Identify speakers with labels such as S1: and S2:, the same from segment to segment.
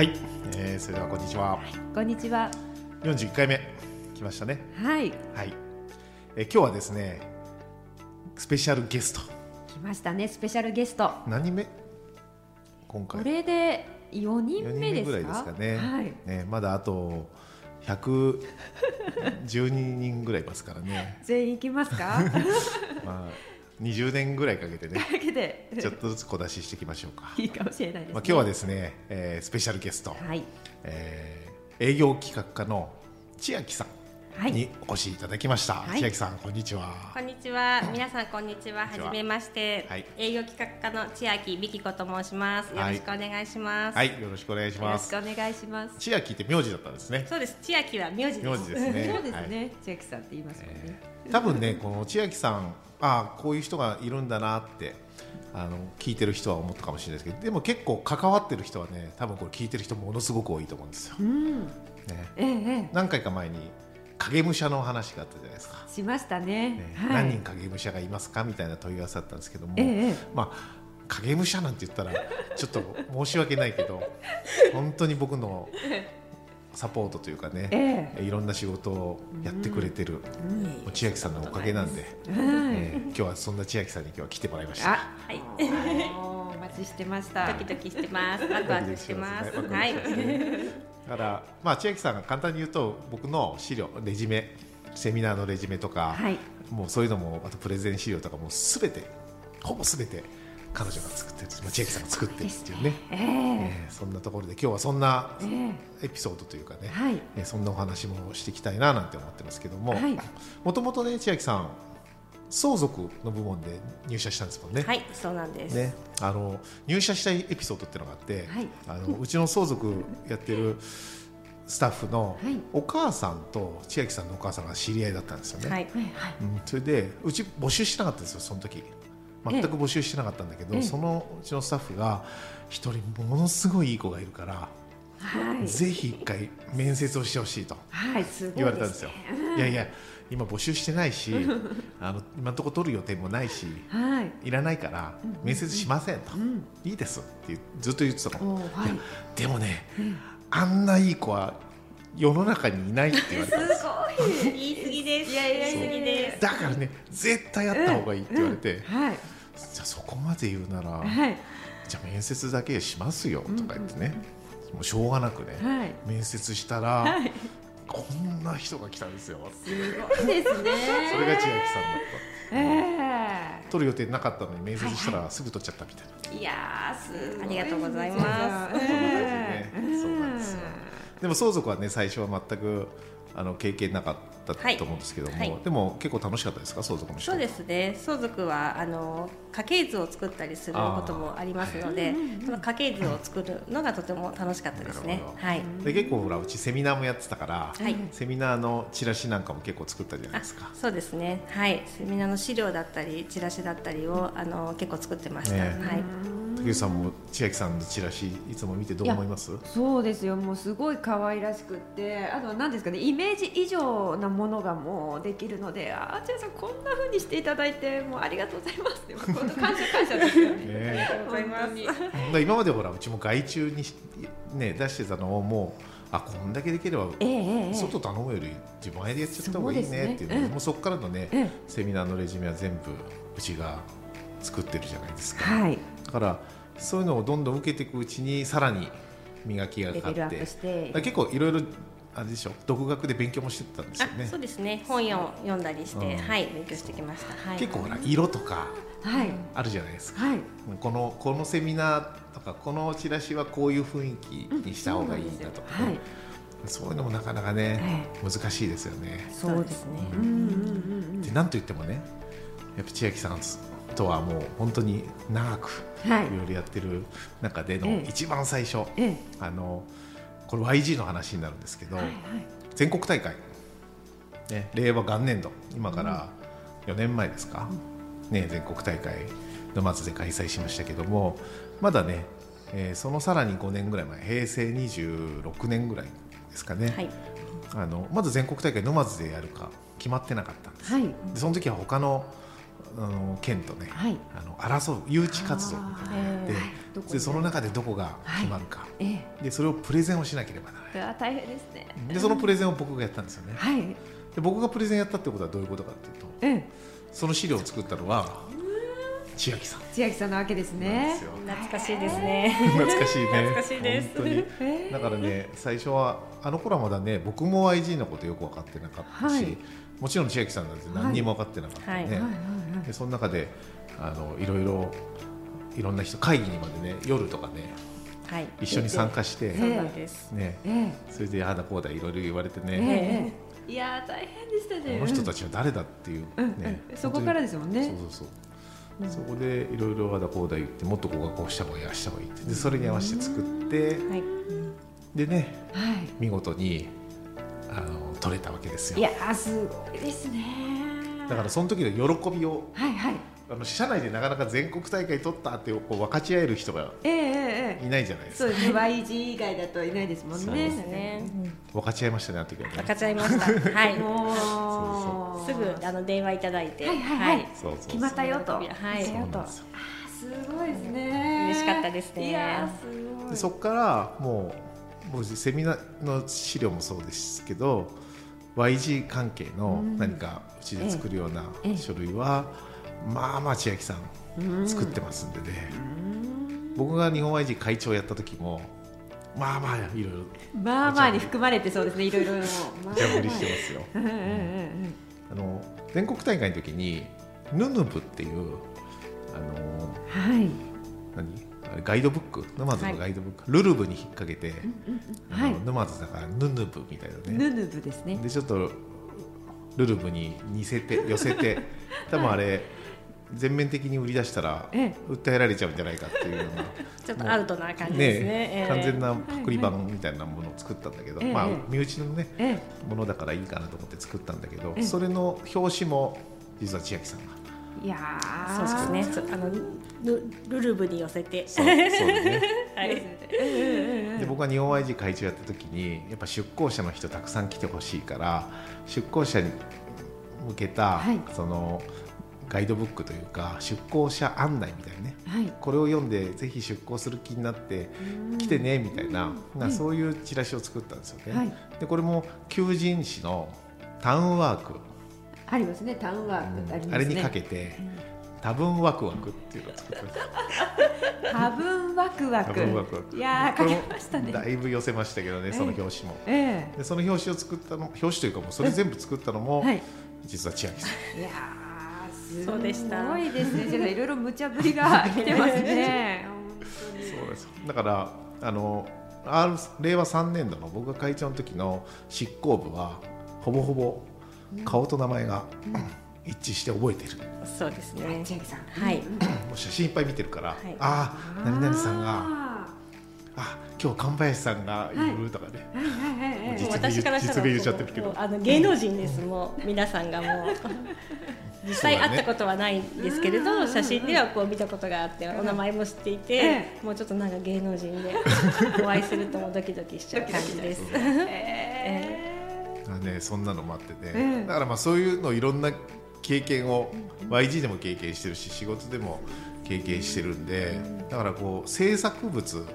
S1: はい、えー、それではこんにちは。
S2: こんにちは。
S1: 41回目。来ましたね。
S2: はい。
S1: はい、えー、今日はですねスペシャルゲスト。
S2: 来ましたね。スペシャルゲスト。
S1: 何人目今
S2: こ
S1: 回
S2: れで4人
S1: 4
S2: 目ですか？
S1: 人目ぐらいですかね。
S2: はい。
S1: ねまだあと112人ぐらいいますからね。
S2: 全員行きますか？
S1: まあ20年ぐらいかけてね
S2: だけで
S1: ちょっとずつ小出ししていきましょうか、
S2: いいかもしれないです、ね。
S1: まあ、今日はですね、えースペシャルゲスト、
S2: はい。
S1: えー営業企画課の千秋さ
S2: はい。
S1: んにお越しいただきました、
S2: はい。
S1: 千秋さんこんにちは。
S3: こんにちは。皆さんこんにちは。は。じめまして。
S1: はい。
S3: 営業企画課の千秋美希子と申します。よろしくお願いします。
S1: はい。よろしくお願いし
S2: よろ
S1: ます
S2: しくお願いします。
S1: 千秋って名字だったんですね。
S3: そうです。千秋は名字です。
S1: 名字ですね。
S2: そうですね、千秋さんって言いますもんね、
S1: 多分ねこの千秋さんああこういう人がいるんだなってあの聞いてる人は思ったかもしれないですけどでも結構関わってる人はね多分これ聞いてる人ものすごく多いと思うんですよ、
S2: うん。
S1: ね、
S2: えええ
S1: 何回か前に影武者の話があったじゃないですか、
S2: えしましたね。
S1: ね。
S2: はい。
S1: 何人影武者がいますかみたいな問い合わせだったんですけども、
S2: ええええ。
S1: まあ影武者なんて言ったらちょっと申し訳ないけど本当に僕のサポートというかね、
S2: え
S1: いろんな仕事をやってくれてる、もう千秋さんのおかげなんで、
S2: えはい、
S1: えー今日はそんな千秋さんに今日は来てもらいました。
S2: あ
S3: はい。
S2: お待ちしてました
S3: ドキドキしてます。ワクワクしてます。はい。
S1: だから、まあ、千秋さんが簡単に言うと僕の資料レジュメセミナーのレジュメとか、
S2: はい
S1: もうそういうのもあとプレゼン資料とかもすべてほぼすべて彼女が作ってる、まあ、千秋さんが作ってるっていうね。
S2: ええ。
S1: えーそんなところで今日はそんな
S2: え
S1: エピソードというかね、
S2: はい。
S1: えーそんなお話もしていきたいななんて思ってますけども
S2: はい。
S1: もともとね千秋さん相続の部門で入社したんですもんね。
S3: はい、そうなんです。
S1: ね、あの入社したエピソードっていうのがあって、
S2: はい。
S1: あのうちの相続やってるスタッフの
S2: はい。
S1: お母さんと千秋さんのお母さんが知り合いだったんですよね。
S3: はい。
S2: はいはい。
S1: うん、それでうち募集してなかったんですよその時全く募集してなかったんだけど、
S2: ええ。
S1: そのうちのスタッフが一人ものすごいいい子がいるから、
S2: はい。
S1: ぜひ一回面接をしてほしいと
S2: はいすごい
S1: 言われたんですよ。いやいや今募集してないしあの今のところ取る予定もないし
S2: はい。
S1: いらないから面接しませんと、
S2: ん。
S1: いいですってずっと言ってたの、
S2: はい。
S1: でもね、あんないい子は世の中にいないって言われたんですよ。
S3: 言い。過ぎです。
S2: いやいやいや
S3: 言い過ぎです。
S1: だからね絶対やった方がいいって言われて、
S2: はい。
S1: じゃあそこまで言うなら、
S2: はい。
S1: じゃあ面接だけしますよとか言ってね、もうしょうがなくね、
S2: はい。
S1: 面接したら、
S2: はい。
S1: こんな人が来たんですよ。
S2: すごいですね。
S1: それが千秋さんだっ
S2: え
S1: た取る予定なかったのに面接したらすぐ取っちゃったみたいな、
S2: えいやーすごい。
S3: ありがとうございます。
S1: そうなんですよ。でも相続はね最初は全くあの経験なかった
S3: はい
S1: と思うんですけども、
S3: はい
S1: でも結構楽しかったですか？相続の仕事
S3: そうですね。相続はあの家系図を作ったりすることもありますので、その家系図を作るのがとても楽しかったですねはい。
S1: で結構ほらうちセミナーもやってたから、
S3: はい
S1: セミナーのチラシなんかも結構作ったじゃない
S3: あ
S1: ですか
S3: そうですね。はい。セミナーの資料だったりチラシだったりをあの結構作ってました。
S1: ね
S3: はい。
S1: 竹内さんも千秋さんのチラシいつも見てどう思います？
S2: そうですよ。もうすごい可愛らしくって。あとは何ですかね。イメージ以上なものがもうできるのであー千恵さんこんな風にしていただいてもうありがとうございます。って本当感謝感謝ですよね。
S1: ね
S3: ありがとうございます
S1: 今までほらうちも外注にし、ね、出してたのをもうあこんだけできれば外頼むより自前でやっちゃった方がいい
S2: ね
S1: ねっていうので
S2: うん
S1: もうそこからのね、
S2: ええ
S1: セミナーのレジュメは全部うちが作ってるじゃないですか、
S2: はい。
S1: だからそういうのをどんどん受けていくうちにさらに磨きが
S2: レ
S1: かかって。結構いろいろあれでしょ？独学で勉強もしてたんですよ
S3: あ
S1: ね
S3: そうですね。本を読んだりして、
S1: うん。
S3: はい勉強してきました。はい。
S1: 結構ほら色とか
S2: はい。
S1: あるじゃないですか。
S2: はい。
S1: このこのセミナーとかこのチラシはこういう雰囲気にした方がいいなとか、ね。
S2: はい。
S1: そういうのもなかなかね、難しいですよね。
S2: そうですね。うん。
S1: でなんといってもねやっぱ千秋さんとはもう本当に長く
S2: はい。
S1: いろいろやってる中での
S2: ええ。
S1: 一番最初、
S2: ええ。
S1: あのこれ YG の話になるんですけど、
S2: はいはい。
S1: 全国大会、ね、令和元年度。今から4年前ですか、ね、全国大会沼津で開催しましたけどもまだね、えーそのさらに5年ぐらい前平成26年ぐらいですかね、
S3: はい。
S1: あのまず全国大会沼津でやるか決まってなかったんです、
S2: はい。
S1: でその時は他のあの県とね、
S2: はい。
S1: あの争う誘致活動みたいなのがで？その中でどこが決まるか、
S2: え
S1: でそれをプレゼンをしなければならな
S2: えあ大変ですね。
S1: いでそのプレゼンを僕がやったんですよね。
S2: はい。
S1: で僕がプレゼンやったってことはどういうことかっていうと
S2: ええ。
S1: その資料を作ったのは千秋さん。
S2: 千秋さんなわけですね。
S1: ですよ。
S3: 懐かしいですね。
S1: 懐かしいね。
S3: 懐かしいです。
S1: 本当に。
S2: ええ。
S1: だからね最初はあの頃はまだね僕も IG のことよく分かってなかったし、
S2: はい
S1: もちろん千秋さんなんて何にも分かってなかったね、
S3: はい。
S2: はい。
S1: でその中であのいろいろいろんな人会議にまでね夜とかね
S3: はい。
S1: 一緒に参加して、
S3: そうなんです。
S1: ね、
S2: え
S1: それでああだこうだいろいろ言われて
S2: え
S1: ね、
S2: ええ。いやー大変でしたね。
S1: この人たちは誰だっていう、
S2: うん。
S1: ね
S2: うん。そこからですもんね。
S1: そうそうそう、そこでいろいろあだこうだ言ってもっとここがこうした方がいいああした方がいいってでそれに合わせて作って
S3: はい。
S1: でね
S2: はい。
S1: 見事にあの取れたわけです
S2: い
S1: よ
S2: やーすごいですね。
S1: だからその時の喜びを
S2: はいはい。
S1: あの社内でなかなか全国大会取ったってこう分かち合える人が
S2: えええええ
S1: いないじゃないですか。
S2: えそうですね。YG 以外だといないですもんね。
S3: そうですね。
S1: 分かち合いましたねあの時はね。
S3: 分かっちゃいました。はい。
S2: もう
S3: すぐあの電話いただいて。
S2: はいはいはい。
S1: そうそうそう。
S2: 決まったよと。
S3: はい。
S1: そう
S2: 決まったよと。
S1: なんです
S2: ごいですね。
S3: 嬉しかったですね。
S2: いやーすごい。
S1: でそこからもうもうセミナーの資料もそうですけど YG 関係の何かうちで作るような
S2: ええ。
S1: 書類は、まあまあ千秋さん作ってますんでね、僕が日本 YG 会長やった時もまあまあいろいろ
S2: まあまあに含まれてそうですねいろいろまあ
S1: じゃぶりしてますよ。あの全国大会の時にヌヌブっていうあの
S2: はい。
S1: 何？ガイドブック沼津のガイドブック、ルルブに引っ掛けて、あの
S2: はい。
S1: 沼津だからヌヌブみたいなね。
S2: ヌヌブですね。
S1: でちょっとルルブに似せて 寄せて多分あれ全面的に売り出したら
S2: え
S1: 訴えられちゃうんじゃないかっていうような。
S3: ちょっとアウトな感じですね。
S1: ね
S3: ええ。
S1: 完全なパクリ版みたいなものを作ったんだけど、まあ
S2: ええ。
S1: 身内のね
S2: え
S1: ものだからいいかなと思って作ったんだけど
S2: ええ。
S1: それの表紙も実は千秋さんが
S2: えいや
S3: そう
S2: ー
S3: ですね。あのルルルブに寄せて。
S1: そうそうですね。
S3: はい。
S1: で僕は日本 YG 会長やった時にやっぱ出向者の人たくさん来てほしいから出向者に向けた、
S2: はい。
S1: そのガイドブックというか出向者案内みたいなね。
S2: はい。
S1: これを読んでぜひ出向する気になって来てねみたいな、なそういうチラシを作ったんですよね。
S2: はい。
S1: でこれも求人誌のタウンワーク、
S2: ありますね。タウンワークありますね。
S1: あれにかけて、多分ワクワクっていうのを作ってました。
S2: 多分ワクワ
S1: 多
S2: ク
S1: 分ワクワク。
S2: いやー
S1: これ
S2: 書けましたね。
S1: だいぶ寄せましたけどね、その表紙も。
S2: え
S1: でその表紙を作ったの表紙というかもうそれ全部作ったのも、
S2: えはい。
S1: 実は千秋さん。
S2: いやーす
S3: そうでした。
S2: ごいですね。じゃあいろいろ無茶ぶりが来てますね。
S1: そうです。だからあの R 令和3年度の僕が会長の時の執行部はほぼほぼ顔と名前が一致して覚えてる、
S3: そうですね。
S2: 千秋さん。
S3: はい。
S1: もう写真いっぱい見てるから、
S3: い。
S1: ああ何々さんが
S2: あ
S1: あ今日神林さんがいるとかね、
S2: ーはいはいはいはい。
S1: 実名
S3: 私からしたら
S1: 実名言っちゃってるけど。
S3: あの芸能人ですもう皆さんがもう。実際会ったことはないんですけれど、写真ではこう見たことがあってお名前も知っていて、
S2: え
S3: もうちょっとなんか芸能人でお会いするともうドキドキしちゃう感じです。
S2: え
S1: あ ねそんなのもあってね、
S2: ええ
S1: だからまあそういうのいろんな経験を YG でも経験してるし仕事でも経験してるんでだからこう制作物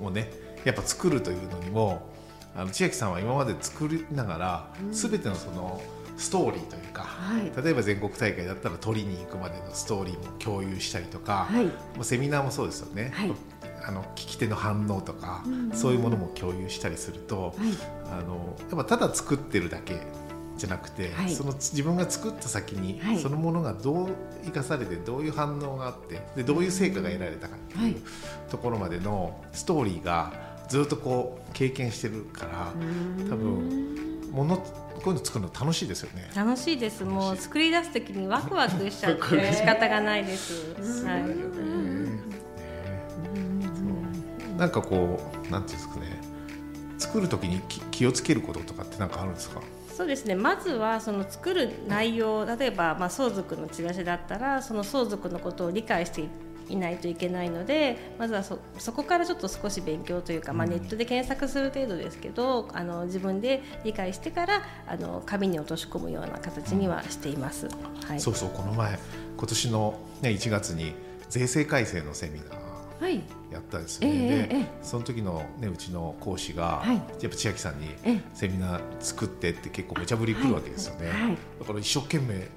S1: をねやっぱ作るというのにもあの千秋さんは今まで作りながら、全てのそのストーリーというか、
S2: はい。
S1: 例えば全国大会だったら取りに行くまでのストーリーも共有したりとか、
S2: はい。
S1: まあセミナーもそうですよね、
S2: はい
S1: あの聞き手の反応とか、そういうものも共有したりすると、
S2: はい。
S1: あのやっぱただ作ってるだけじゃなくて、
S2: はい。
S1: その自分が作った先に、
S2: はい。
S1: そのものがどう生かされてどういう反応があってでどういう成果が得られたかっていう、
S2: はい。
S1: ところまでのストーリーがずっとこう経験してるから多分ものこういうの作るの楽しいですよね。
S3: 楽しいです。もう作り出す時にワクワクしちゃって仕方がないです、はい
S1: なんかこうなんていうんですかね。作る時に気気をつけることとかってなんかあるんですか？
S3: そうですね。まずはその作る内容例えばまあ相続のチラシだったらその相続のことを理解していないといけないのでまずはそそこからちょっと少し勉強というか、まあ、ネットで検索する程度ですけどあの自分で理解してからあの紙に落とし込むような形にはしています。はい、
S1: そうそう。この前今年のね1月に税制改正のセミナー
S2: はい
S1: やったんですよ
S2: ええ
S1: ね、で
S2: ええ
S1: その時の、ね、うちの講師が、
S2: はい。
S1: やっぱ千秋さんに
S2: ええ。
S1: セミナー作ってって結構無茶ぶり来るわけですよね、
S2: はい
S1: だから一生懸命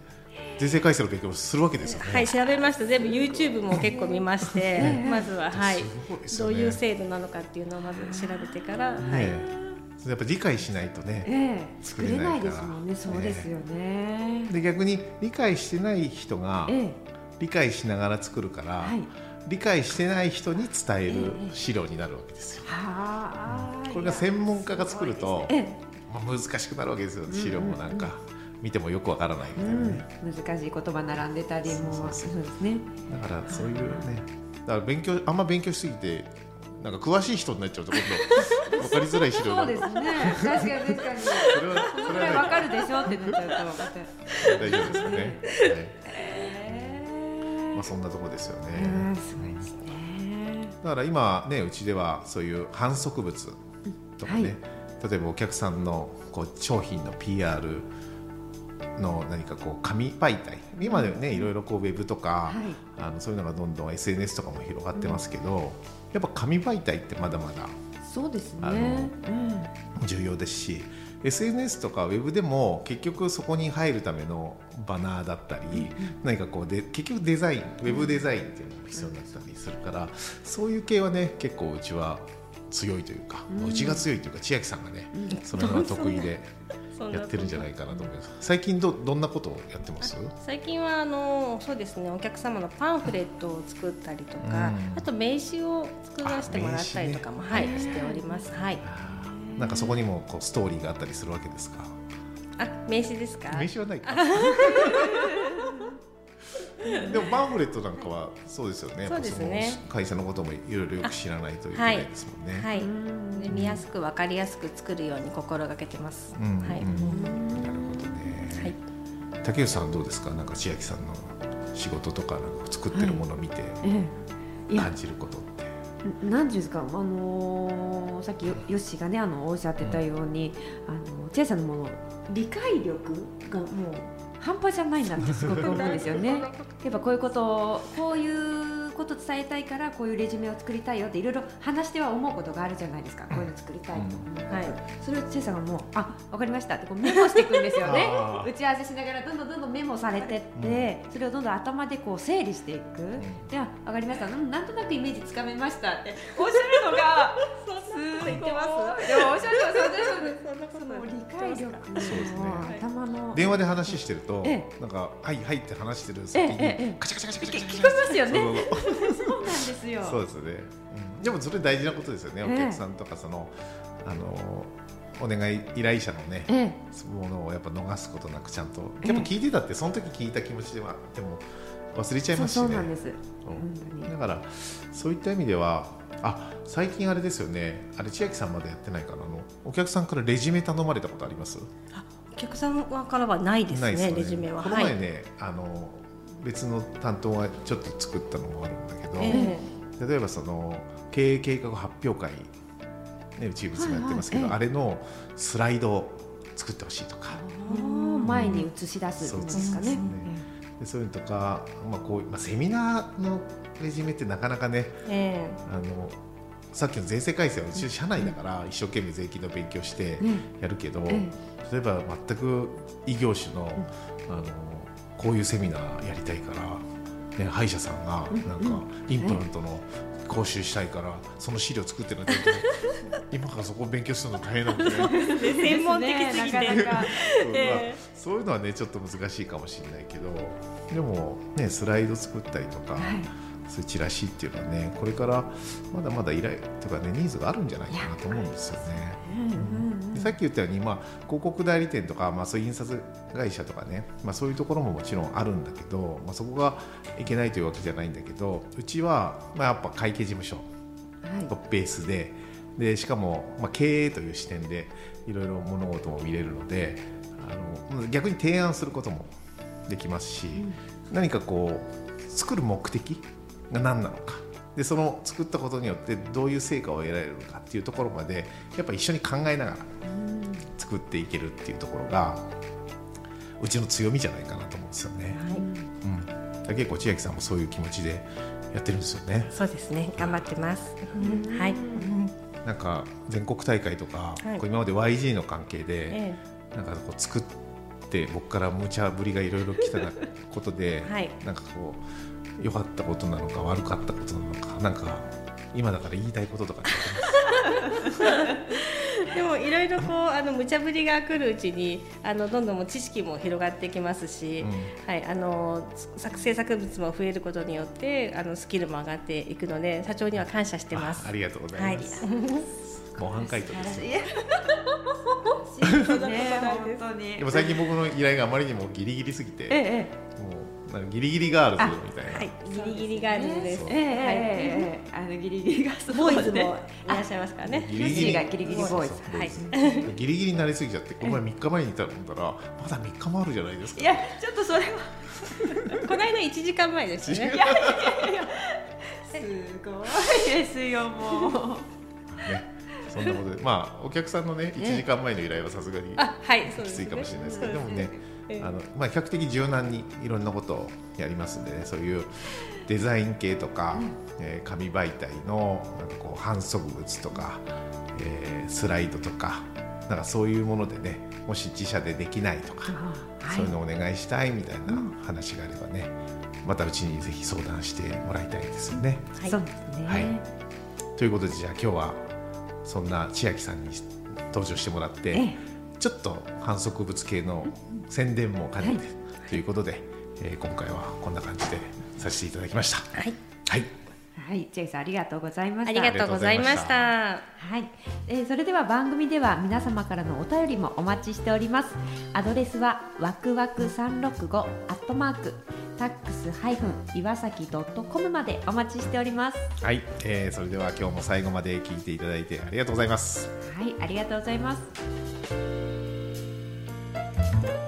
S1: 税制改正の勉強をするわけですよね。
S3: はい、調べました。全部 YouTube も結構見まして、まずははい。
S1: すごいです
S3: どういう制度なのかっていうのをまず調べてから、はい。
S1: ねやっぱ理解しないとね、
S2: ええ作れないですもんねそうですよね。
S1: で逆に理解してない人が
S2: ええ。
S1: 理解しながら作るから、
S2: はい
S1: 理解してない人に伝える資料になるわけですよ。
S2: はあ
S1: これが専門家が作ると、
S2: ええ。
S1: まあ、難しくなるわけですよ。資料もなんか見てもよくわからないみたいなね、
S2: うん、難しい言葉並んでたりも。
S1: そう
S2: ですね。
S1: だからそういうねだから勉強あんま勉強しすぎてなんか詳しい人になっちゃうと今度 分かりづらい資料になる
S2: そうですね。確かに確かに。
S1: それはそ
S2: そ
S1: れはね
S2: かるでしょってなっちゃうと
S1: 大丈夫ですよね、はいまあ、そんなとこですよね、
S2: うんすごいですね。
S1: だから今ねうちではそういう反則物とかね、例えばお客さんのこう商品の PR の何かこう紙媒体今ではねいろいろこうウェブとか、
S2: はい。
S1: あのそういうのがどんどん SNS とかも広がってますけど、やっぱ紙媒体ってまだまだ
S2: そうですね。うん。
S1: 重要ですし SNS とかウェブでも結局そこに入るためのバナーだったり、何かこうで結局デザインウェブデザインっていうのも必要になったりするから、そういう系はね結構うちは強いというか、うちが強いというか千秋さんがね、その辺は得意でやってるんじゃないかなと思います。最近どどんなことをやってます？
S3: 最近はあのそうですねお客様のパンフレットを作ったりとか、
S1: うん。
S3: あと名刺を作らせてもらったりとかも、はいしております。はい。
S1: なんかそこにもこうストーリーがあったりするわけですか？
S3: あ名刺ですか？
S1: 名刺はないか でもパンフレットなんかはそうですよね。
S3: そうですね。
S1: 会社のこともいろいろよく知らないといけないですもんね、
S3: はい。
S2: ん。
S3: で見やすくわかりやすく作るように心がけてます。
S1: うん
S3: はい。
S1: うん。なるほどね、
S3: はい。
S1: 竹内さんはどうですか？なんか千秋さんの仕事とかなんか作ってるものを見て感じることって、
S2: なんていうんですか、あのーさっきよよっしーがねあのおっしゃってたように、あのチェイさんのもの理解力がもう半端じゃないなってすごく思うんですよね。やっぱこういうことをこういうこと伝えたいからこういうレジュメを作りたいよっていろいろ話しては思うことがあるじゃないですか。こういうの作りたいと思う、
S3: はい
S2: それをチェイさんがもうあわかりましたってこうメモしていくんですよね 打ち合わせしながらどんどんどんどんメモされてって、それをどんどん頭でこう整理していく。ではわかりました。うんなんとなくイメージつかめましたっておっしゃるのがすごい。
S3: 言ってます？ない
S2: その理解力
S1: そうですね。
S2: の頭の
S1: 電話で話してると、
S2: え
S1: なんか「はいはい」って話してる
S2: え
S1: 先に、
S2: ええ。え
S1: カチャカチャカチャカチャ
S2: 聞こえますよね。
S1: そう
S2: なんですよ。
S1: そうですね、うん、でもそれ大事なことですよね、
S2: え
S1: お客さんとかそのあのお願い依頼者のね
S2: ええ。
S1: ものをやっぱ逃すことなくちゃんと。やっぱ聞いてたってその時聞いた気持ちではでも忘れちゃいますしね。だからそういった意味ではあ最近あれですよね。あれ千秋さんまだやってないかな。あのお客さんからレジュメ頼まれたことあります？
S3: あお客様からはないですね
S1: ないですよ
S3: レジュメは。
S1: この
S3: はい。
S1: 前ね、あの別の担当がちょっと作ったのもあるんだけど、
S3: え
S1: 例えばその経営計画発表会、ね、うちいつもやってますけど、
S2: はいはい
S1: あれのスライドを作ってほしいとか、
S2: 前に映し出すんですかね。
S1: でそういうのとか、まあこうまあ、セミナーのレジュメってなかなかね
S3: え
S1: あのさっきの税制改正は社内だから一生懸命税金の勉強して
S2: ね
S1: やるけど、
S2: え
S1: 例えば全く異業種の,、あのこういうセミナーやりたいから、ね、歯医者さんがなんかインプラントの講習したいからその資料作ってるんだけど 今からそこを勉強するの大変なんで、
S3: 専門的すぎて。
S2: なかなか。
S1: そうまあ
S3: え
S1: そういうのはねちょっと難しいかもしれないけどでも、ね、スライド作ったりとか、
S2: はい。
S1: そういうチラシっていうのはねこれからまだまだ依頼とかねニーズがあるんじゃないかなと思うんですよね。さっき言ったように、まあ、広告代理店とか、まあ、そういう印刷会社とかね、まあ、そういうところももちろんあるんだけど、まあ、そこがいけないというわけじゃないんだけどうちは、まあ、やっぱ会計事務所
S2: は
S1: ベースででしかも、まあ、経営という視点でいろいろ物事も見れるのであの逆に提案することもできますし、何かこう作る目的が何なのかでその作ったことによってどういう成果を得られるのかっていうところまでやっぱ一緒に考えながら作っていけるっていうところがうちの強みじゃないかなと思うんですよね。うん、結構千秋さんもそういう気持ちでやってるんですよね。
S3: そうですね。頑張ってます、はい、
S1: なんか全国大会とか、
S3: はい。
S1: こう今まで YG の関係で、
S3: え。
S1: なんかこう作って僕から無茶ぶりがいろいろ来たことで、
S3: はい。
S1: なんかこう良かったことなのか悪かったことなのかなんか今だから言いたいこととかって
S3: え でもいろいろこうあの無茶ぶりが来るうちにあのどんどんもう知識も広がってきますし、はいあの作制作物も増えることによってあのスキルも上がっていくので社長には感謝してます
S1: ああ。りがとうござ
S3: はいい
S1: ます。模範解答です。
S2: い。ね本当に
S1: でも最近僕の依頼があまりにもギリギリすぎて、
S3: ええ
S1: もうギリギリガールズみたいな。
S3: はい、ギリギリガールズです。
S2: ええええええあのギリギリがそう
S3: ボーイズもい
S2: ね
S3: らっしゃいますからね。
S1: ギリギリ
S2: がギリギリボーイズ
S3: はい
S1: ギリギリになりすぎちゃって、この前3日前にいたらまだ3日もあるじゃないですか。
S2: いやちょっとそれは
S3: この間一時間前ですね。
S2: すごいですよもう
S1: ね。そんなことで、まあお客さんのね1時間前の依頼はさすがに
S3: あ、はい、そうです、ね。
S1: きついかもしれないですけど、でもね、
S3: ええ
S1: あのまあ比較的柔軟にいろんなことをやりますんでね、そういうデザイン系とか、えー紙媒体のなんかこう反則物とか、えースライドとか、なんかそういうものでね、もし自社でできないとか、そういうのをお願いしたいみたいな話があればね、またうちにぜひ相談してもらいたいですよね。
S3: はい。
S2: そうですね、
S1: はい。ということでじゃあ今日はそんな千秋さんに登場してもらって、
S2: ええ
S1: ちょっと反則物系の宣伝も兼ねて、ということで、えー今回はこんな感じでさせていただきました。
S3: はい、
S1: はい、
S2: はい、ジェイさんありがとうございました。
S3: ありがとうございました。
S2: はい、えーそれでは番組では皆様からのお便りもお待ちしております。アドレスはわくわく三六五アットマークタックスハイフン岩崎ドットコムまでお待ちしております。
S1: はい、えーそれでは今日も最後まで聞いていただいてありがとうございます。
S2: はい、ありがとうございます。Thank you.